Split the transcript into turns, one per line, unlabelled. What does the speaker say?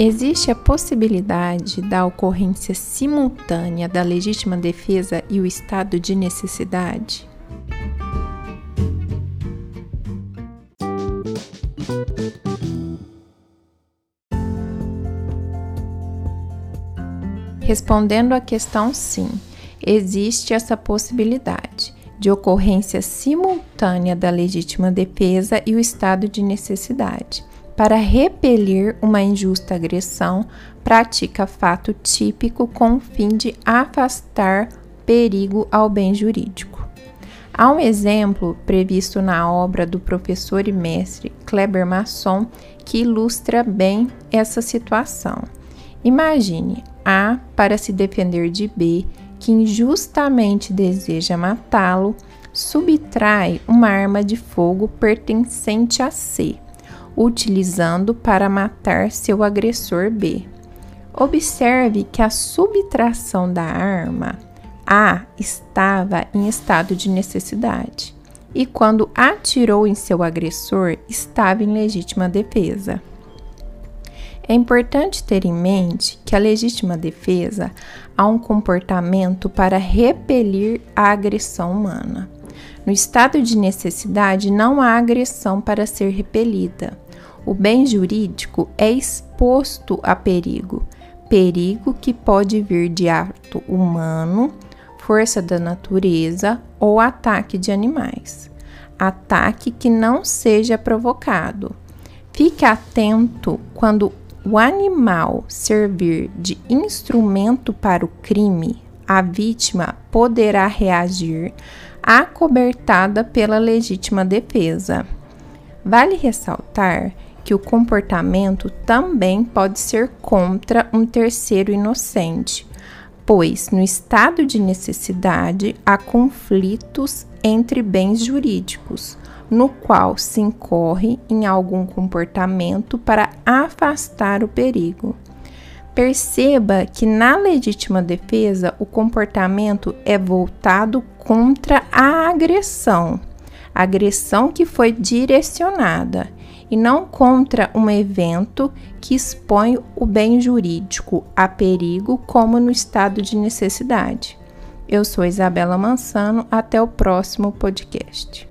Existe a possibilidade da ocorrência simultânea da legítima defesa e o estado de necessidade? Respondendo à questão sim, existe essa possibilidade de ocorrência simultânea da legítima defesa e o estado de necessidade. Para repelir uma injusta agressão, pratica fato típico com o fim de afastar perigo ao bem jurídico. Há um exemplo previsto na obra do professor e mestre Kleber Masson que ilustra bem essa situação. Imagine A para se defender de B que injustamente deseja matá-lo, subtrai uma arma de fogo pertencente a C, utilizando para matar seu agressor B. Observe que a subtração da arma A estava em estado de necessidade e, quando atirou em seu agressor, estava em legítima defesa. É importante ter em mente que a legítima defesa há um comportamento para repelir a agressão humana. No estado de necessidade, não há agressão para ser repelida. O bem jurídico é exposto a perigo, perigo que pode vir de ato humano, força da natureza ou ataque de animais. Ataque que não seja provocado. Fique atento quando o animal servir de instrumento para o crime, a vítima poderá reagir acobertada pela legítima defesa. Vale ressaltar que o comportamento também pode ser contra um terceiro inocente, pois no estado de necessidade há conflitos entre bens jurídicos no qual se incorre em algum comportamento para afastar o perigo. Perceba que na legítima defesa o comportamento é voltado contra a agressão, agressão que foi direcionada, e não contra um evento que expõe o bem jurídico a perigo, como no estado de necessidade. Eu sou Isabela Mansano, até o próximo podcast.